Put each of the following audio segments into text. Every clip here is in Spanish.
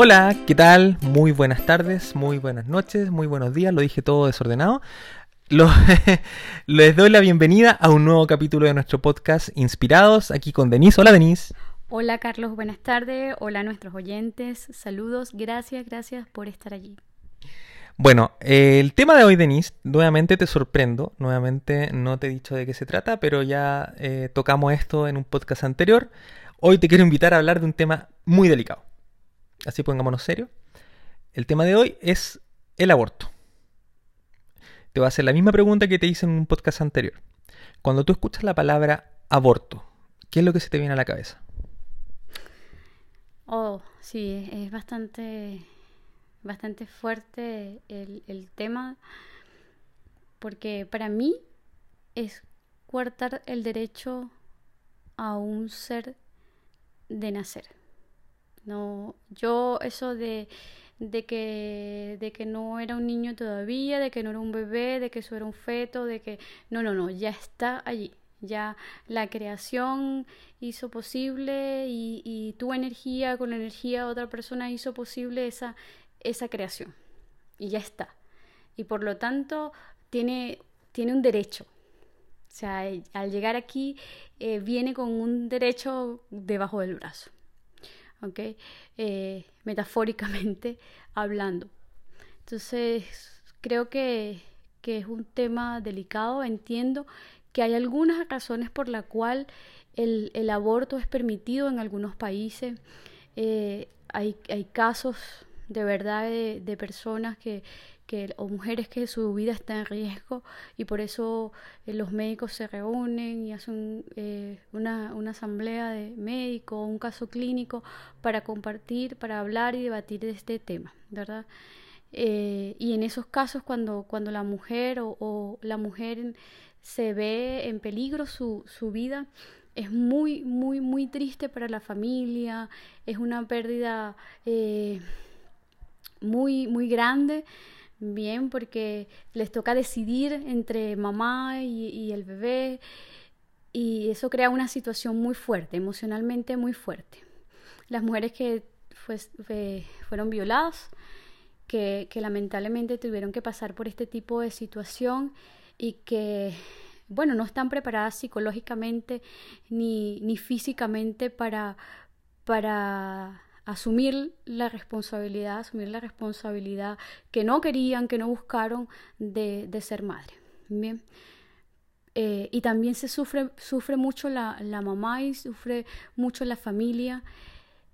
Hola, ¿qué tal? Muy buenas tardes, muy buenas noches, muy buenos días, lo dije todo desordenado. Les doy la bienvenida a un nuevo capítulo de nuestro podcast Inspirados, aquí con Denise. Hola Denise. Hola Carlos, buenas tardes. Hola a nuestros oyentes. Saludos, gracias, gracias por estar allí. Bueno, eh, el tema de hoy Denise, nuevamente te sorprendo, nuevamente no te he dicho de qué se trata, pero ya eh, tocamos esto en un podcast anterior. Hoy te quiero invitar a hablar de un tema muy delicado. Así pongámonos serio. El tema de hoy es el aborto. Te voy a hacer la misma pregunta que te hice en un podcast anterior. Cuando tú escuchas la palabra aborto, ¿qué es lo que se te viene a la cabeza? Oh, sí, es bastante, bastante fuerte el, el tema, porque para mí es coartar el derecho a un ser de nacer. No, yo eso de, de que, de que no era un niño todavía, de que no era un bebé, de que eso era un feto, de que no, no, no, ya está allí. Ya la creación hizo posible y, y tu energía con la energía de otra persona hizo posible esa, esa creación. Y ya está. Y por lo tanto tiene, tiene un derecho. O sea, al llegar aquí eh, viene con un derecho debajo del brazo. Eh, metafóricamente hablando. Entonces, creo que, que es un tema delicado. Entiendo que hay algunas razones por la cual el, el aborto es permitido en algunos países. Eh, hay, hay casos de verdad de, personas que, que, o mujeres que su vida está en riesgo y por eso eh, los médicos se reúnen y hacen eh, una, una, asamblea de médicos, un caso clínico para compartir, para hablar y debatir de este tema, ¿verdad? Eh, y en esos casos cuando, cuando la mujer o, la mujer se ve en peligro su, su vida, es muy, muy, muy triste para la familia, es una pérdida muy, muy grande, bien, porque les toca decidir entre mamá y, el bebé, y eso crea una situación muy fuerte, emocionalmente muy fuerte. Las mujeres que fue, fueron violadas, que, que lamentablemente tuvieron que pasar por este tipo de situación y que bueno, no están preparadas psicológicamente ni, ni físicamente para, para asumir la responsabilidad, asumir la responsabilidad que no querían, que no buscaron de, de ser madre. Bien. Eh, y también se sufre, sufre mucho la, mamá y sufre mucho la familia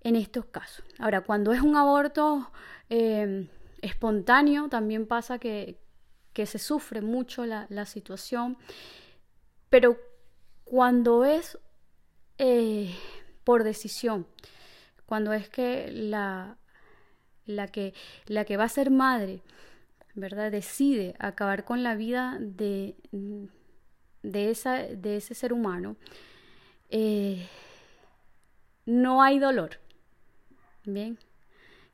en estos casos. Ahora, cuando es un aborto eh, espontáneo, también pasa que, que se sufre mucho la, la situación. Pero cuando es eh, por decisión, cuando es que la, la que la que va a ser madre, ¿verdad? Decide acabar con la vida de, de, esa, de ese ser humano, eh, no hay dolor. Bien.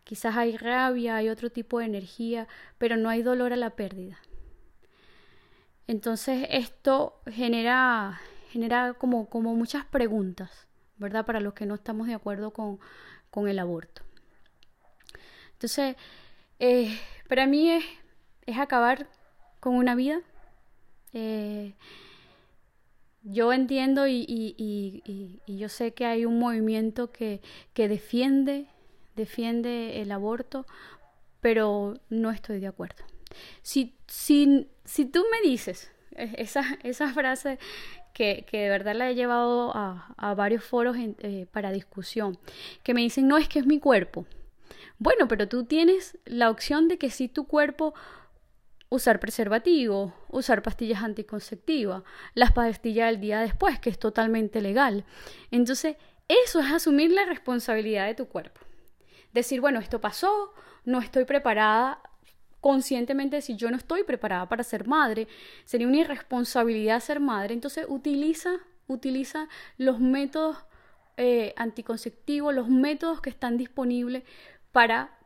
Quizás hay rabia, hay otro tipo de energía, pero no hay dolor a la pérdida. Entonces esto genera, genera como, como muchas preguntas, ¿verdad? Para los que no estamos de acuerdo con, con el aborto. Entonces, eh, para mí es, es, acabar con una vida. Eh, yo entiendo y, y, y, y, yo sé que hay un movimiento que, que defiende, defiende el aborto, pero no estoy de acuerdo. Si, si, si tú me dices esa, esa frase que, de verdad la he llevado a, varios foros eh, para discusión, que me dicen, no es que es mi cuerpo. Bueno, pero tú tienes la opción de que si tu cuerpo usar preservativo, usar pastillas anticonceptivas, las pastillas del día después, que es totalmente legal. Entonces, eso es asumir la responsabilidad de tu cuerpo. Decir, bueno, esto pasó, no estoy preparada conscientemente si yo no estoy preparada para ser madre, sería una irresponsabilidad ser madre, entonces utiliza, utiliza los métodos eh, anticonceptivos, los métodos que están disponibles para,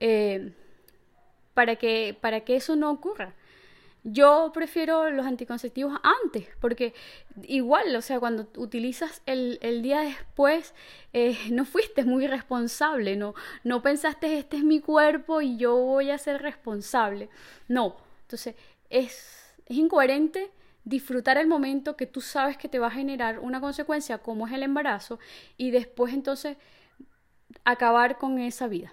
eh, para, que, para que eso no ocurra. Yo prefiero los anticonceptivos antes, porque igual, o sea, cuando utilizas el, día después, eh, no fuiste muy responsable, no, no pensaste, este es mi cuerpo y yo voy a ser responsable. No, entonces es, es incoherente disfrutar el momento que tú sabes que te va a generar una consecuencia como es el embarazo y después entonces acabar con esa vida,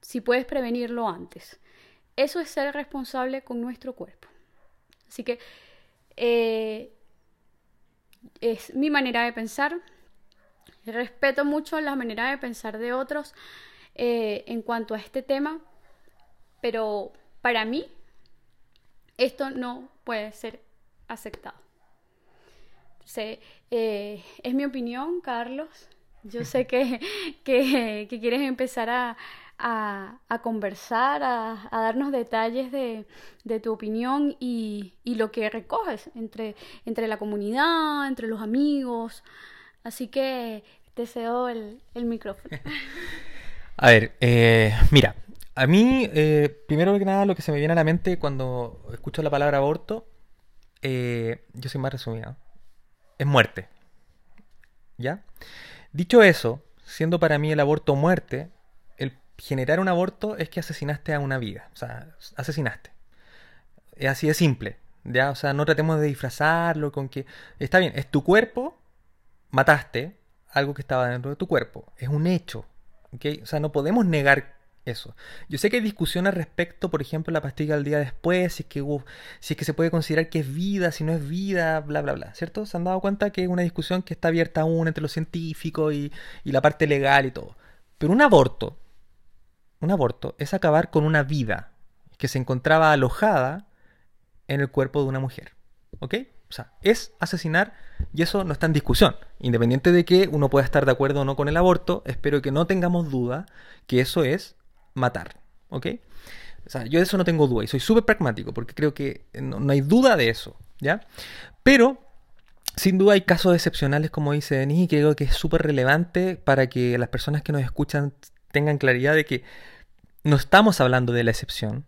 si puedes prevenirlo antes. Eso es ser responsable con nuestro cuerpo. Así que eh, es mi manera de pensar. Respeto mucho la manera de pensar de otros eh, en cuanto a este tema, pero para mí esto no puede ser aceptado. Eh, es mi opinión, Carlos. Yo sé que, que quieres empezar a, a, conversar, a, darnos detalles de, tu opinión y, lo que recoges entre, la comunidad, entre los amigos. Así que te cedo el, micrófono. A ver, eh, mira, a mí, eh, primero que nada, lo que se me viene a la mente cuando escucho la palabra aborto, eh, yo soy más resumido, es muerte. ¿Ya? Dicho eso, siendo para mí el aborto muerte, generar un aborto es que asesinaste a una vida. O sea, asesinaste. Es así de simple. ¿ya? O sea, no tratemos de disfrazarlo con que... Está bien, es tu cuerpo, mataste algo que estaba dentro de tu cuerpo. Es un hecho. ¿okay? O sea, no podemos negar eso. Yo sé que hay discusiones respecto, por ejemplo, la pastilla al día después, si es que si es que se puede considerar que es vida, si no es vida, bla, bla, bla. ¿Cierto? Se han dado cuenta que es una discusión que está abierta aún entre los científicos y, y la parte legal y todo. Pero un aborto, un aborto es acabar con una vida que se encontraba alojada en el cuerpo de una mujer. ¿Ok? O sea, es asesinar y eso no está en discusión. Independiente de que uno pueda estar de acuerdo o no con el aborto, espero que no tengamos duda que eso es matar. ¿Ok? O sea, yo de eso no tengo duda y soy súper pragmático porque creo que no, hay duda de eso. ¿Ya? Pero sin duda hay casos excepcionales, como dice Denis, y creo que es súper relevante para que las personas que nos escuchan tengan claridad de que no estamos hablando de la excepción.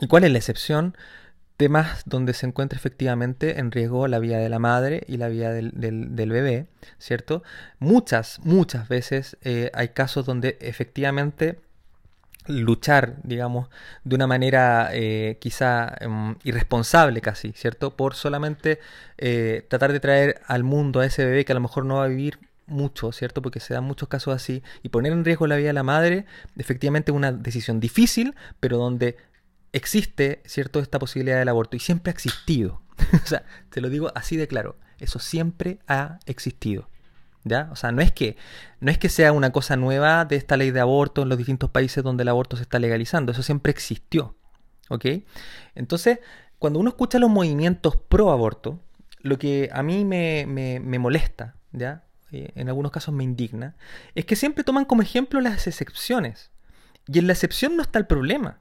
¿Y cuál es la excepción? Temas donde se encuentra efectivamente en riesgo la vida de la madre y la vida del, bebé, ¿cierto? Muchas, muchas veces eh, hay casos donde efectivamente luchar, digamos, de una manera eh, quizá em, irresponsable casi, ¿cierto? Por solamente eh, tratar de traer al mundo a ese bebé que a lo mejor no va a vivir mucho, ¿cierto? Porque se dan muchos casos así. Y poner en riesgo la vida de la madre, efectivamente es una decisión difícil, pero donde existe, ¿cierto?, esta posibilidad del aborto. Y siempre ha existido. o sea, te lo digo así de claro. Eso siempre ha existido. ¿Ya? O sea, no es que no es que sea una cosa nueva de esta ley de aborto en los distintos países donde el aborto se está legalizando, eso siempre existió. ¿Ok? Entonces, cuando uno escucha los movimientos pro aborto, lo que a mí me, me, me molesta, ¿ya? En algunos casos me indigna, es que siempre toman como ejemplo las excepciones. Y en la excepción no está el problema.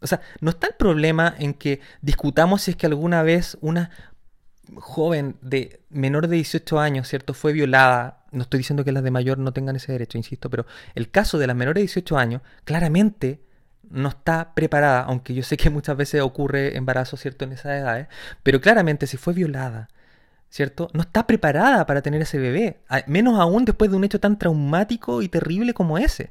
O sea, no está el problema en que discutamos si es que alguna vez una joven de menor de 18 años, ¿cierto?, fue violada. No estoy diciendo que las de mayor no tengan ese derecho, insisto, pero el caso de las menores de 18 años claramente no está preparada, aunque yo sé que muchas veces ocurre embarazo, ¿cierto?, en esas edades, pero claramente si fue violada, ¿cierto? No está preparada para tener ese bebé, menos aún después de un hecho tan traumático y terrible como ese,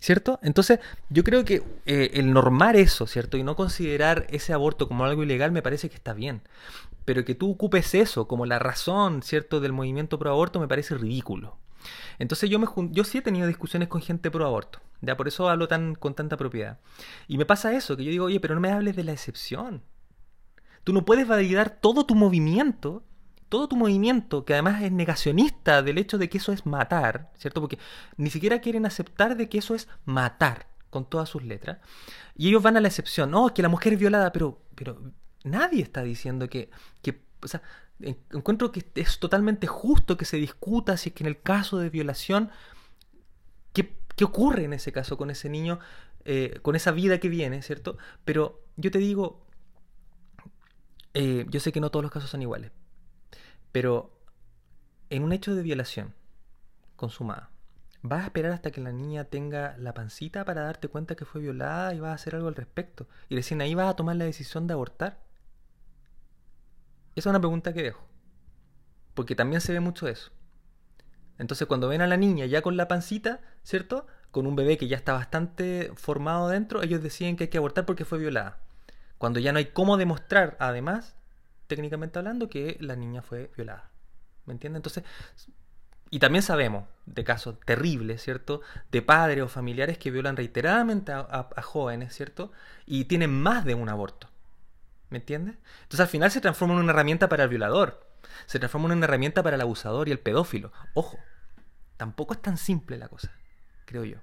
¿cierto? Entonces, yo creo que eh, el normar eso, ¿cierto? Y no considerar ese aborto como algo ilegal me parece que está bien. Pero que tú ocupes eso como la razón, ¿cierto?, del movimiento pro aborto me parece ridículo. Entonces yo, me yo sí he tenido discusiones con gente pro aborto, ya por eso hablo tan, con tanta propiedad. Y me pasa eso, que yo digo, oye, pero no me hables de la excepción. Tú no puedes validar todo tu movimiento todo tu movimiento, que además es negacionista del hecho de que eso es matar, ¿cierto? Porque ni siquiera quieren aceptar de que eso es matar con todas sus letras. Y ellos van a la excepción, no, que la mujer es violada, pero, pero nadie está diciendo que, que o sea, encuentro que es totalmente justo que se discuta si es que en el caso de violación, ¿qué, qué ocurre en ese caso con ese niño, eh, con esa vida que viene, ¿cierto? Pero yo te digo, eh, yo sé que no todos los casos son iguales, pero en un hecho de violación consumada, vas a esperar hasta que la niña tenga la pancita para darte cuenta que fue violada y vas a hacer algo al respecto. Y recién ahí vas a tomar la decisión de abortar. Esa es una pregunta que dejo. Porque también se ve mucho eso. Entonces cuando ven a la niña ya con la pancita, ¿cierto? Con un bebé que ya está bastante formado dentro, ellos deciden que hay que abortar porque fue violada. Cuando ya no hay cómo demostrar, además, técnicamente hablando, que la niña fue violada. ¿Me entiendes? Entonces, y también sabemos de casos terribles, ¿cierto? De padres o familiares que violan reiteradamente a, jóvenes, ¿cierto? Y tienen más de un aborto. ¿Me entiendes? Entonces al final se transforma en una herramienta para el violador. Se transforma en una herramienta para el abusador y el pedófilo. Ojo, tampoco es tan simple la cosa, creo yo.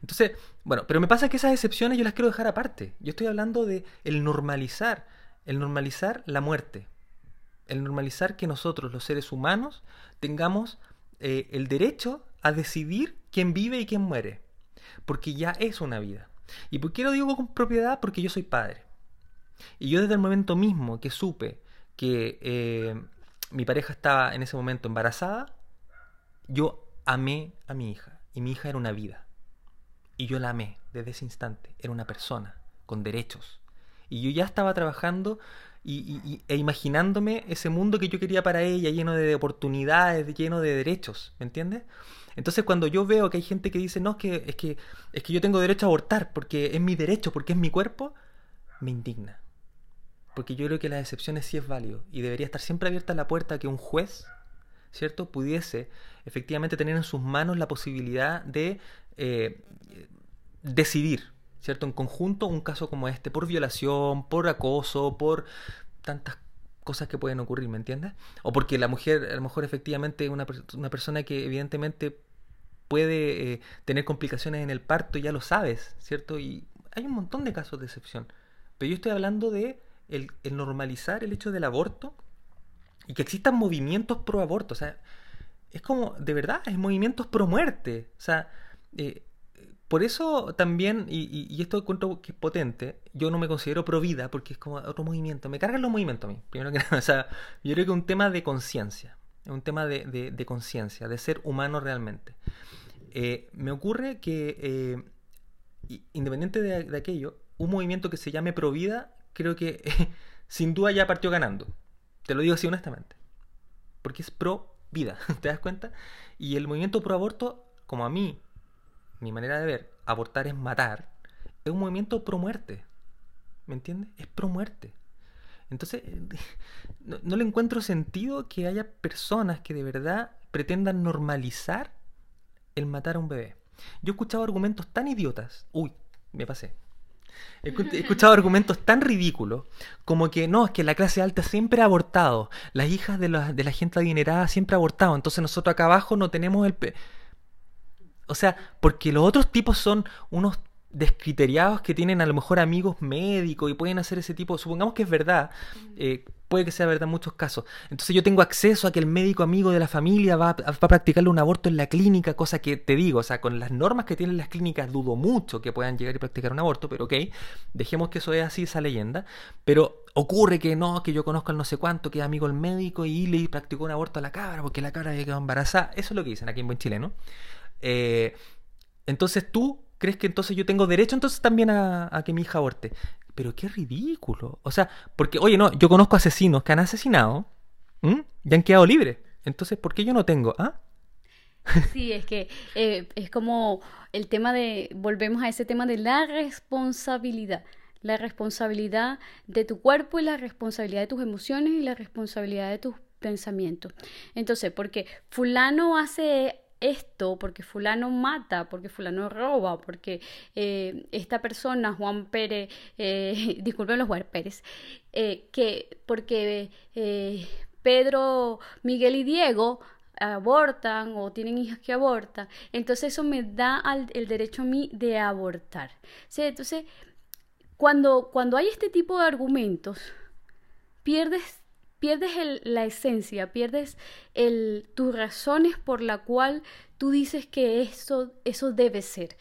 Entonces, bueno, pero me pasa que esas excepciones yo las quiero dejar aparte. Yo estoy hablando de el normalizar, el normalizar la muerte. El normalizar que nosotros, los seres humanos, tengamos eh, el derecho a decidir quién vive y quién muere. Porque ya es una vida. ¿Y por qué lo digo con propiedad? Porque yo soy padre. Y yo desde el momento mismo que supe que eh, mi pareja estaba en ese momento embarazada, yo amé a mi hija. Y mi hija era una vida. Y yo la amé desde ese instante. Era una persona con derechos. Y yo ya estaba trabajando y, e imaginándome ese mundo que yo quería para ella, lleno de oportunidades, lleno de derechos, ¿me entiendes? Entonces cuando yo veo que hay gente que dice, no, es que, es que, es que yo tengo derecho a abortar porque es mi derecho, porque es mi cuerpo, me indigna. Porque yo creo que las excepciones sí es válido y debería estar siempre abierta la puerta a que un juez, ¿cierto?, pudiese efectivamente tener en sus manos la posibilidad de eh, decidir, ¿cierto? En conjunto un caso como este, por violación, por acoso, por tantas cosas que pueden ocurrir, ¿me entiendes? O porque la mujer, a lo mejor efectivamente una, una persona que evidentemente puede eh, tener complicaciones en el parto, ya lo sabes, ¿cierto? Y hay un montón de casos de excepción. Pero yo estoy hablando de el, normalizar el hecho del aborto y que existan movimientos pro aborto. O sea, es como, de verdad, es movimientos pro muerte. O sea, eh, por eso también, y, esto encuentro que es potente, yo no me considero pro vida porque es como otro movimiento. Me cargan los movimientos a mí, primero que nada. O sea, yo creo que es un tema de conciencia, es un tema de, conciencia, de ser humano realmente. Eh, me ocurre que, eh, independiente de, aquello, un movimiento que se llame pro vida, creo que sin duda ya partió ganando. Te lo digo así honestamente. Porque es pro vida, ¿te das cuenta? Y el movimiento pro aborto, como a mí mi manera de ver, abortar es matar, es un movimiento pro muerte. ¿Me entiendes? Es pro muerte. Entonces, no, le encuentro sentido que haya personas que de verdad pretendan normalizar el matar a un bebé. Yo he escuchado argumentos tan idiotas. Uy, me pasé. He escuchado argumentos tan ridículos como que no, es que la clase alta siempre ha abortado, las hijas de la, de la gente adinerada siempre ha abortado, entonces nosotros acá abajo no tenemos el... O sea, porque los otros tipos son unos descriteriados que tienen a lo mejor amigos médicos y pueden hacer ese tipo, supongamos que es verdad, eh, puede que sea verdad en muchos casos. Entonces yo tengo acceso a que el médico amigo de la familia va, va, a practicarle un aborto en la clínica, cosa que te digo, o sea, con las normas que tienen las clínicas dudo mucho que puedan llegar y practicar un aborto, pero ok, dejemos que eso es así, esa leyenda. Pero ocurre que no, que yo conozco al no sé cuánto, que es amigo del médico y le practicó un aborto a la cabra porque la cabra había quedado embarazada. Eso es lo que dicen aquí en buen Chile, ¿no? Eh, entonces tú crees que entonces yo tengo derecho entonces también a, que mi hija aborte. Pero qué ridículo. O sea, porque, oye, no, yo conozco asesinos que han asesinado y han quedado libres. Entonces, ¿por qué yo no tengo? ¿Ah? Sí, es que eh, es como el tema de, volvemos a ese tema de la responsabilidad. La responsabilidad de tu cuerpo y la responsabilidad de tus emociones y la responsabilidad de tus pensamientos. Entonces, porque fulano hace esto, porque fulano mata, porque fulano roba, porque eh, esta persona, Juan Pérez, eh, disculpen los Juan Pérez, eh, que porque eh, Pedro, Miguel y Diego abortan o tienen hijas que abortan, entonces eso me da el derecho a mí de abortar. Entonces, cuando, cuando hay este tipo de argumentos, pierdes pierdes la esencia, pierdes el, tus razones por la cual tú dices que eso, eso debe ser.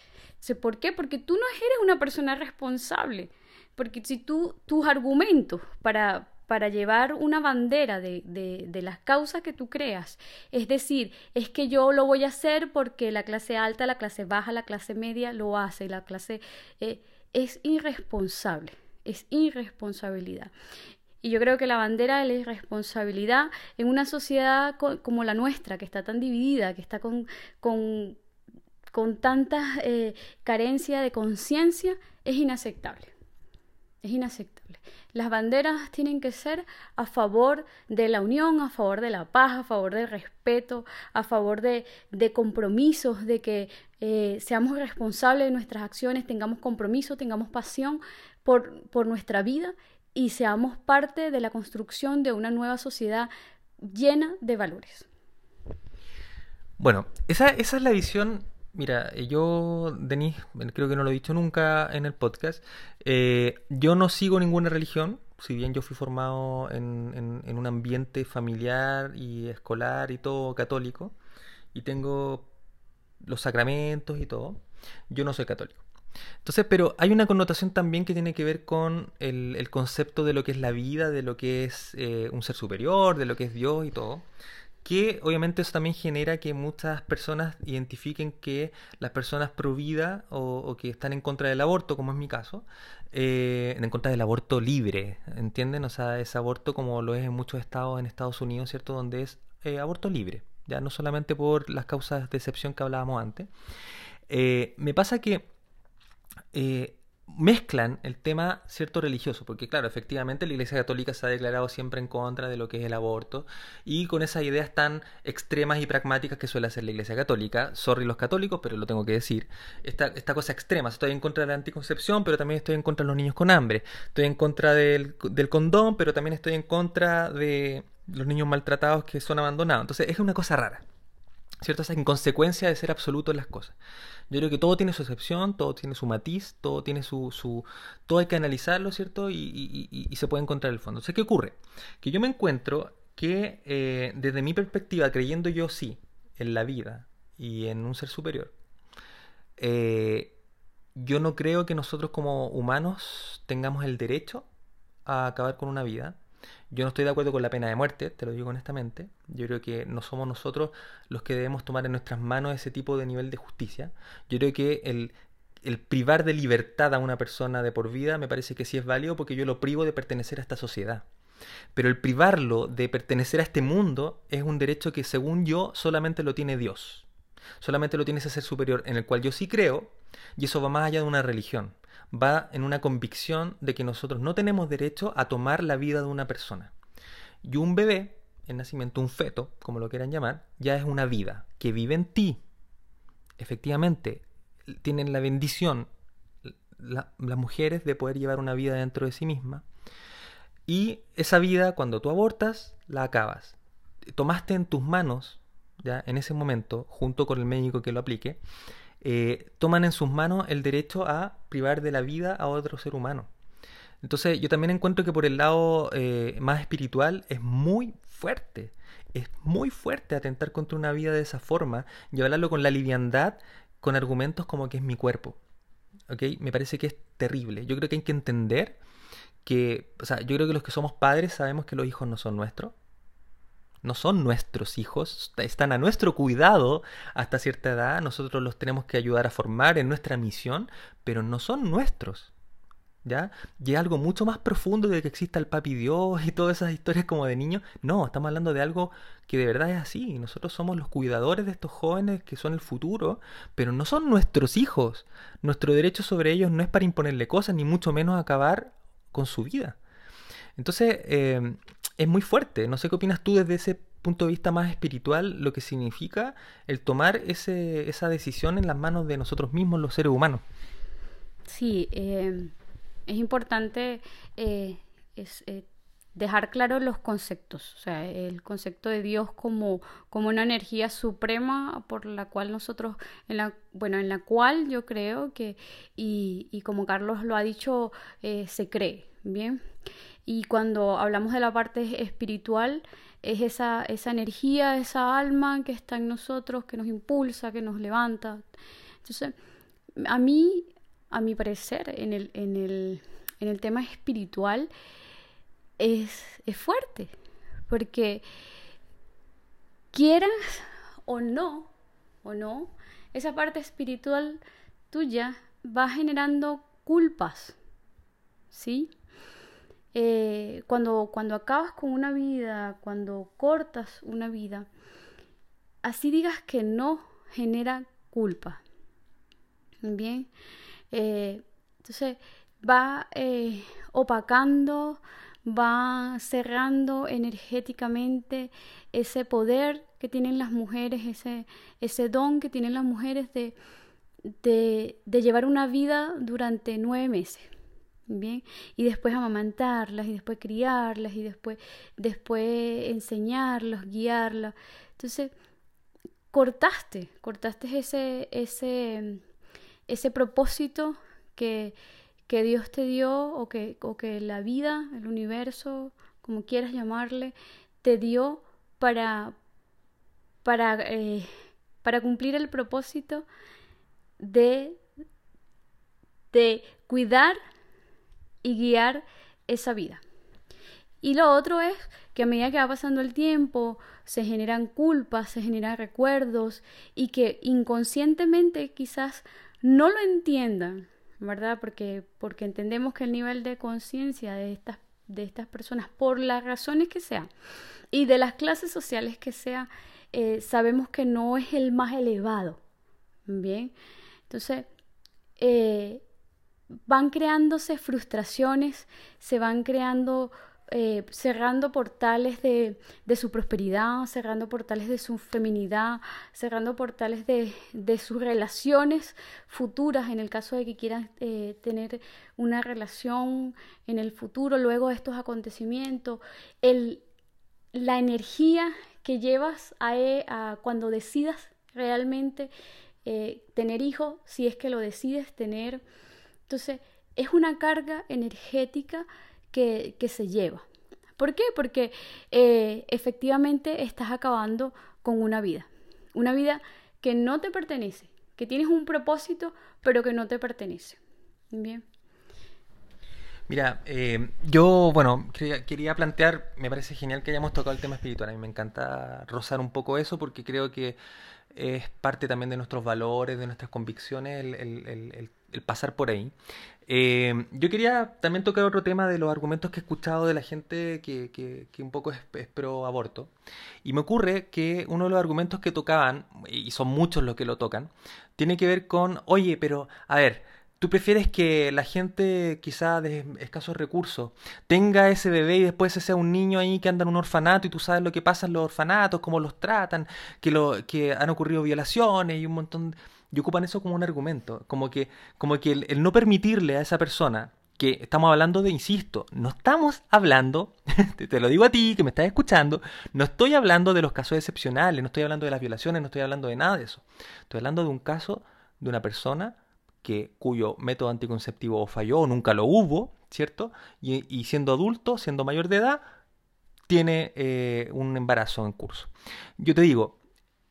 ¿Por qué? Porque tú no eres una persona responsable. Porque si tú, tus argumentos para, para llevar una bandera de, de, las causas que tú creas. Es decir, es que yo lo voy a hacer porque la clase alta, la clase baja, la clase media lo hace, la clase... Eh, es irresponsable, es irresponsabilidad. Y yo creo que la bandera de la irresponsabilidad en una sociedad como la nuestra, que está tan dividida, que está con, con, con tanta eh, carencia de conciencia, es inaceptable. Es inaceptable. Las banderas tienen que ser a favor de la unión, a favor de la paz, a favor del respeto, a favor de, de compromisos, de que eh, seamos responsables de nuestras acciones, tengamos compromiso, tengamos pasión por, por nuestra vida y seamos parte de la construcción de una nueva sociedad llena de valores. Bueno, esa, esa es la visión. Mira, yo, Denis, creo que no lo he dicho nunca en el podcast, eh, yo no sigo ninguna religión, si bien yo fui formado en, en, un ambiente familiar y escolar y todo católico, y tengo los sacramentos y todo, yo no soy católico. Entonces, pero hay una connotación también que tiene que ver con el, concepto de lo que es la vida, de lo que es eh, un ser superior, de lo que es Dios y todo. Que obviamente eso también genera que muchas personas identifiquen que las personas pro vida o, que están en contra del aborto, como es mi caso, eh, en contra del aborto libre, ¿entienden? O sea, es aborto como lo es en muchos estados en Estados Unidos, ¿cierto? Donde es eh, aborto libre, ya no solamente por las causas de excepción que hablábamos antes. me pasa que eh, mezclan el tema cierto religioso, porque claro, efectivamente la Iglesia Católica se ha declarado siempre en contra de lo que es el aborto y con esas ideas tan extremas y pragmáticas que suele hacer la Iglesia Católica, sorry los católicos, pero lo tengo que decir, esta, esta cosa extrema, estoy en contra de la anticoncepción, pero también estoy en contra de los niños con hambre, estoy en contra del, del condón, pero también estoy en contra de los niños maltratados que son abandonados, entonces es una cosa rara. ¿Cierto? Esa inconsecuencia de ser absoluto en las cosas. Yo creo que todo tiene su excepción, todo tiene su matiz, todo tiene su... su todo hay que analizarlo, ¿cierto? Y, se puede encontrar el fondo. Entonces, ¿qué ocurre? Que yo me encuentro que eh, desde mi perspectiva, creyendo yo sí en la vida y en un ser superior, eh, yo no creo que nosotros como humanos tengamos el derecho a acabar con una vida yo no estoy de acuerdo con la pena de muerte, te lo digo honestamente. Yo creo que no somos nosotros los que debemos tomar en nuestras manos ese tipo de nivel de justicia. Yo creo que el, privar de libertad a una persona de por vida me parece que sí es válido porque yo lo privo de pertenecer a esta sociedad. Pero el privarlo de pertenecer a este mundo es un derecho que según yo solamente lo tiene Dios. Solamente lo tiene ese ser superior en el cual yo sí creo y eso va más allá de una religión va en una convicción de que nosotros no tenemos derecho a tomar la vida de una persona. Y un bebé, en nacimiento, un feto, como lo quieran llamar, ya es una vida que vive en ti. Efectivamente, tienen la bendición las mujeres de poder llevar una vida dentro de sí misma. Y esa vida, cuando tú abortas, la acabas. Tomaste en tus manos, ya en ese momento, junto con el médico que lo aplique, eh, toman en sus manos el derecho a privar de la vida a otro ser humano. Entonces yo también encuentro que por el lado eh, más espiritual es muy fuerte, es muy fuerte atentar contra una vida de esa forma y hablarlo con la liviandad, con argumentos como que es mi cuerpo. ¿Ok? Me parece que es terrible. Yo creo que hay que entender que, o sea, yo creo que los que somos padres sabemos que los hijos no son nuestros, no son nuestros hijos, están a nuestro cuidado hasta cierta edad, nosotros los tenemos que ayudar a formar en nuestra misión, pero no son nuestros. ¿Ya? Y es algo mucho más profundo de que exista el papi Dios y todas esas historias como de niños. No, estamos hablando de algo que de verdad es así. Nosotros somos los cuidadores de estos jóvenes que son el futuro, pero no son nuestros hijos. Nuestro derecho sobre ellos no es para imponerle cosas, ni mucho menos acabar con su vida. Entonces, eh, es muy fuerte. No sé qué opinas tú desde ese punto de vista más espiritual, lo que significa el tomar ese, esa decisión en las manos de nosotros mismos, los seres humanos. Sí, eh, es importante eh, eh, dejar claros los conceptos, o sea, el concepto de Dios como, como una energía suprema por la cual nosotros, en la, bueno, en la cual yo creo que, y, y como Carlos lo ha dicho, se cree, ¿bien? Y cuando hablamos de la parte espiritual, es esa, esa energía, esa alma que está en nosotros, que nos impulsa, que nos levanta. Entonces, a mí, a mi parecer, en el, en el, en el tema espiritual, es, es fuerte, porque quieras o no, o no, esa parte espiritual tuya va generando culpas, ¿sí? Eh, cuando, cuando acabas con una vida, cuando cortas una vida, así digas que no genera culpa. Bien, eh, entonces va eh, opacando, va cerrando energéticamente ese poder que tienen las mujeres, ese, ese don que tienen las mujeres de, de, de llevar una vida durante nueve meses. Bien, y después amamantarlas, y después criarlas, y después, después enseñarlas, guiarlas. Entonces, cortaste, cortaste ese, ese, ese propósito que, que Dios te dio o que, o que la vida, el universo, como quieras llamarle, te dio para, para, eh, para cumplir el propósito de, de cuidar y guiar esa vida. Y lo otro es que a medida que va pasando el tiempo, se generan culpas, se generan recuerdos y que inconscientemente quizás no lo entiendan, ¿verdad? Porque, porque entendemos que el nivel de conciencia de estas, de estas personas, por las razones que sean y de las clases sociales que sea, eh, sabemos que no es el más elevado. Bien, entonces, eh, van creándose frustraciones, se van creando, eh, cerrando portales de, su prosperidad, cerrando portales de su feminidad, cerrando portales de, sus relaciones futuras, en el caso de que quieran eh, tener una relación en el futuro, luego de estos acontecimientos, el, la energía que llevas a, a cuando decidas realmente tener hijos, si es que lo decides tener, entonces, es una carga energética que, se lleva. ¿Por qué? Porque eh, efectivamente estás acabando con una vida. Una vida que no te pertenece, que tienes un propósito, pero que no te pertenece. Bien. Mira, eh, yo, bueno, quería, plantear, me parece genial que hayamos tocado el tema espiritual. A mí me encanta rozar un poco eso porque creo que es parte también de nuestros valores, de nuestras convicciones, el, pasar por ahí. Eh, yo quería también tocar otro tema de los argumentos que he escuchado de la gente que, que, un poco es, pro aborto. Y me ocurre que uno de los argumentos que tocaban, y son muchos los que lo tocan, tiene que ver con, oye, pero, a ver, ¿Tú prefieres que la gente quizá de escasos recursos tenga ese bebé y después ese sea un niño ahí que anda en un orfanato y tú sabes lo que pasa en los orfanatos, cómo los tratan, que, lo, que han ocurrido violaciones y un montón... Y ocupan eso como un argumento, como que, como que el, no permitirle a esa persona que estamos hablando de, insisto, no estamos hablando, te, lo digo a ti que me estás escuchando, no estoy hablando de los casos excepcionales, no estoy hablando de las violaciones, no estoy hablando de nada de eso. Estoy hablando de un caso de una persona que, cuyo método anticonceptivo falló o nunca lo hubo, ¿cierto? Y, siendo adulto, siendo mayor de edad, tiene eh, un embarazo en curso. Yo te digo,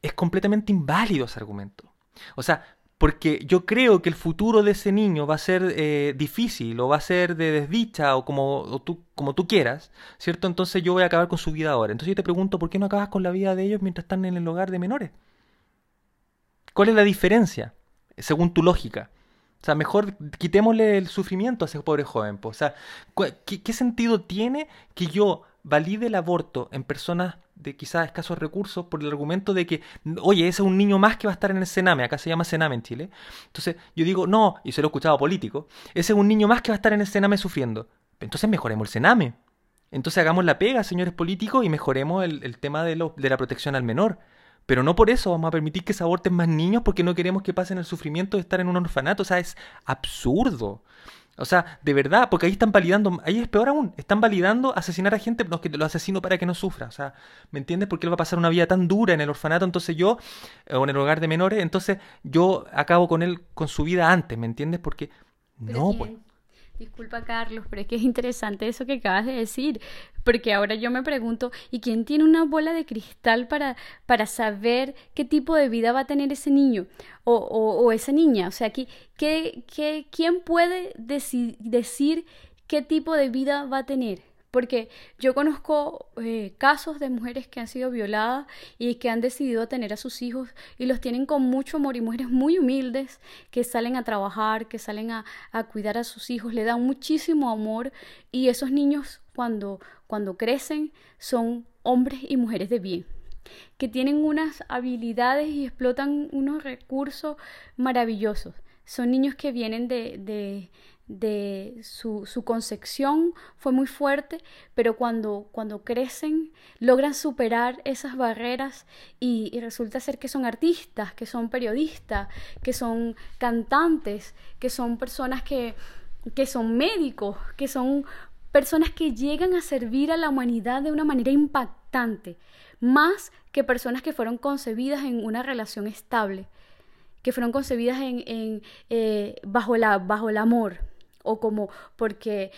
es completamente inválido ese argumento. O sea, porque yo creo que el futuro de ese niño va a ser eh, difícil o va a ser de desdicha o como, tú, como tú quieras, ¿cierto? Entonces yo voy a acabar con su vida ahora. Entonces yo te pregunto, ¿por qué no acabas con la vida de ellos mientras están en el hogar de menores? ¿Cuál es la diferencia, según tu lógica? O sea, mejor quitémosle el sufrimiento a ese pobre joven. O sea, ¿qué, sentido tiene que yo valide el aborto en personas de quizás escasos recursos por el argumento de que, oye, ese es un niño más que va a estar en el Sename, acá se llama Sename en Chile. Entonces yo digo, no, y se lo he escuchado a ese es un niño más que va a estar en el Sename sufriendo. Entonces mejoremos el Sename. Entonces hagamos la pega, señores políticos, y mejoremos el, tema de, de la protección al menor. Pero no por eso vamos a permitir que se aborten más niños porque no queremos que pasen el sufrimiento de estar en un orfanato. O sea, es absurdo. O sea, de verdad, porque ahí están validando, ahí es peor aún, están validando asesinar a gente, no, que lo asesino para que no sufra. O sea, ¿me entiendes? Porque él va a pasar una vida tan dura en el orfanato, entonces yo, o en el hogar de menores, entonces yo acabo con él, con su vida antes, ¿me entiendes? Porque no, pues. Disculpa Carlos, pero es que es interesante eso que acabas de decir, porque ahora yo me pregunto, ¿y quién tiene una bola de cristal para, para saber qué tipo de vida va a tener ese niño o, o, esa niña? O sea, ¿qué, qué, quién puede decir qué tipo de vida va a tener? Porque yo conozco eh, casos de mujeres que han sido violadas y que han decidido tener a sus hijos y los tienen con mucho amor y mujeres muy humildes que salen a trabajar, que salen a, a cuidar a sus hijos, le dan muchísimo amor y esos niños cuando, cuando crecen son hombres y mujeres de bien que tienen unas habilidades y explotan unos recursos maravillosos. Son niños que vienen de, de, de su, su, concepción fue muy fuerte, pero cuando, cuando crecen logran superar esas barreras y, y, resulta ser que son artistas, que son periodistas, que son cantantes, que son personas que, que son médicos, que son personas que llegan a servir a la humanidad de una manera impactante, más que personas que fueron concebidas en una relación estable, que fueron concebidas en, en eh, bajo, la, bajo el amor o como porque,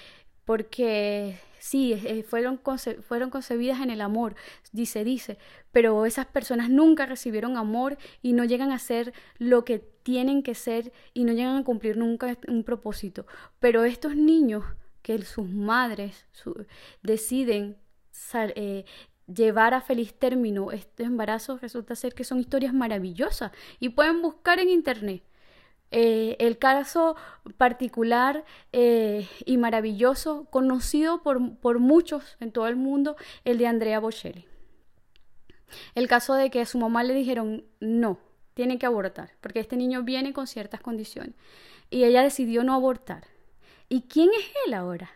porque sí, eh, fueron, fueron concebidas en el amor, dice, dice, pero esas personas nunca recibieron amor y no llegan a ser lo que tienen que ser y no llegan a cumplir nunca un propósito. Pero estos niños que sus madres deciden eh, llevar a feliz término este embarazo, resulta ser que son historias maravillosas y pueden buscar en internet eh, el caso particular eh, y maravilloso, conocido por, por, muchos en todo el mundo, el de Andrea Bocelli. El caso de que a su mamá le dijeron no, tiene que abortar, porque este niño viene con ciertas condiciones. Y ella decidió no abortar. ¿Y quién es él ahora?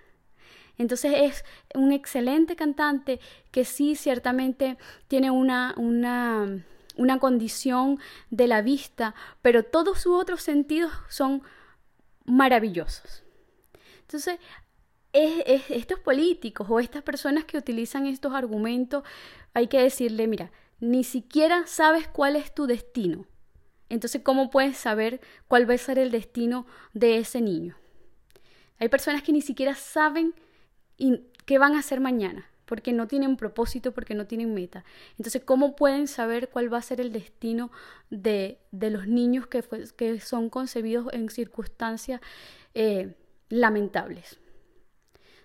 Entonces es un excelente cantante que sí, ciertamente tiene una, una una condición de la vista, pero todos sus otros sentidos son maravillosos. Entonces, estos políticos o estas personas que utilizan estos argumentos, hay que decirle, mira, ni siquiera sabes cuál es tu destino. Entonces, ¿cómo puedes saber cuál va a ser el destino de ese niño? Hay personas que ni siquiera saben qué van a hacer mañana porque no tienen propósito, porque no tienen meta. Entonces, ¿cómo pueden saber cuál va a ser el destino de, de los niños que, fue, que, son concebidos en circunstancias eh, lamentables?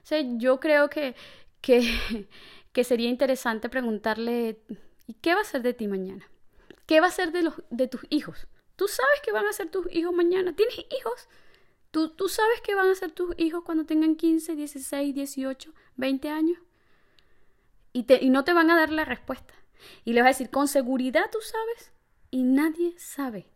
O sea, yo creo que, que, que, sería interesante preguntarle, ¿y qué va a ser de ti mañana? ¿Qué va a ser de, los, de tus hijos? ¿Tú sabes qué van a ser tus hijos mañana? ¿Tienes hijos? ¿Tú, ¿Tú sabes qué van a ser tus hijos cuando tengan 15, 16, 18, 20 años? Y, te, y no te van a dar la respuesta. Y le vas a decir, con seguridad tú sabes, y nadie sabe.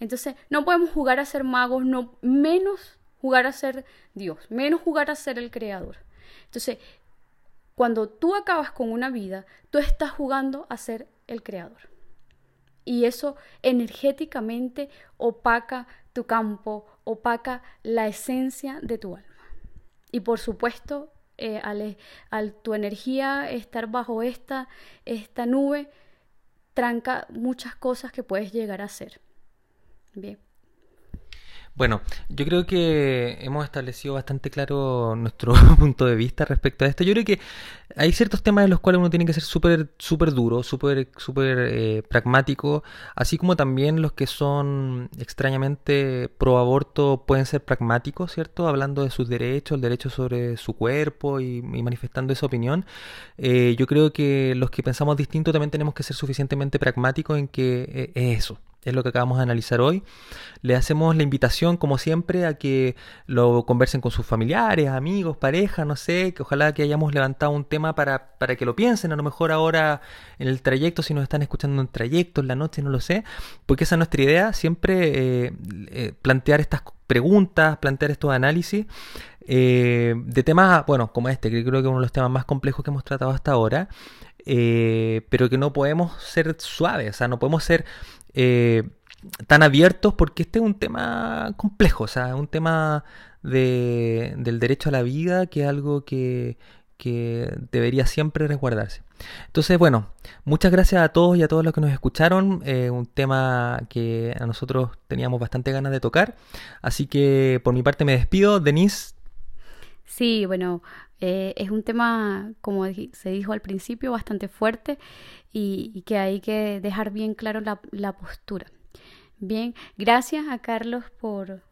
Entonces, no podemos jugar a ser magos, no, menos jugar a ser Dios, menos jugar a ser el creador. Entonces, cuando tú acabas con una vida, tú estás jugando a ser el creador. Y eso energéticamente opaca tu campo, opaca la esencia de tu alma. Y por supuesto, eh, al, al, tu energía estar bajo esta, esta nube, tranca muchas cosas que puedes llegar a hacer. Bien. Bueno, yo creo que hemos establecido bastante claro nuestro punto de vista respecto a esto. Yo creo que hay ciertos temas en los cuales uno tiene que ser súper súper duro, súper súper eh, pragmático, así como también los que son extrañamente pro aborto pueden ser pragmáticos, ¿cierto? Hablando de sus derechos, el derecho sobre su cuerpo y, y manifestando esa opinión. Eh, yo creo que los que pensamos distinto también tenemos que ser suficientemente pragmáticos en que eh, es eso es lo que acabamos de analizar hoy. Le hacemos la invitación, como siempre, a que lo conversen con sus familiares, amigos, pareja, no sé, que ojalá que hayamos levantado un tema para, para que lo piensen, a lo mejor ahora en el trayecto, si nos están escuchando en trayecto, en la noche, no lo sé, porque esa es nuestra idea, siempre eh, eh, plantear estas preguntas, plantear estos análisis eh, de temas, bueno, como este, que creo que es uno de los temas más complejos que hemos tratado hasta ahora, pero que no podemos ser suaves, o sea, no podemos ser eh, tan abiertos porque este es un tema complejo, o sea, un tema de, del derecho a la vida que es algo que, que debería siempre resguardarse. Entonces, bueno, muchas gracias a todos y a todos los que nos escucharon. Eh, un tema que a nosotros teníamos bastante ganas de tocar. Así que por mi parte me despido. Denise. Sí, bueno, eh, es un tema, como se dijo al principio, bastante fuerte y, que hay que dejar bien claro la, postura. Bien, gracias a Carlos por,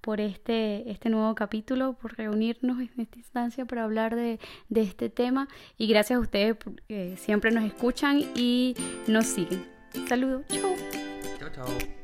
por este, este nuevo capítulo, por reunirnos en esta instancia para hablar de, de este tema y gracias a ustedes porque siempre nos escuchan y nos siguen. Saludos. Chao, chao.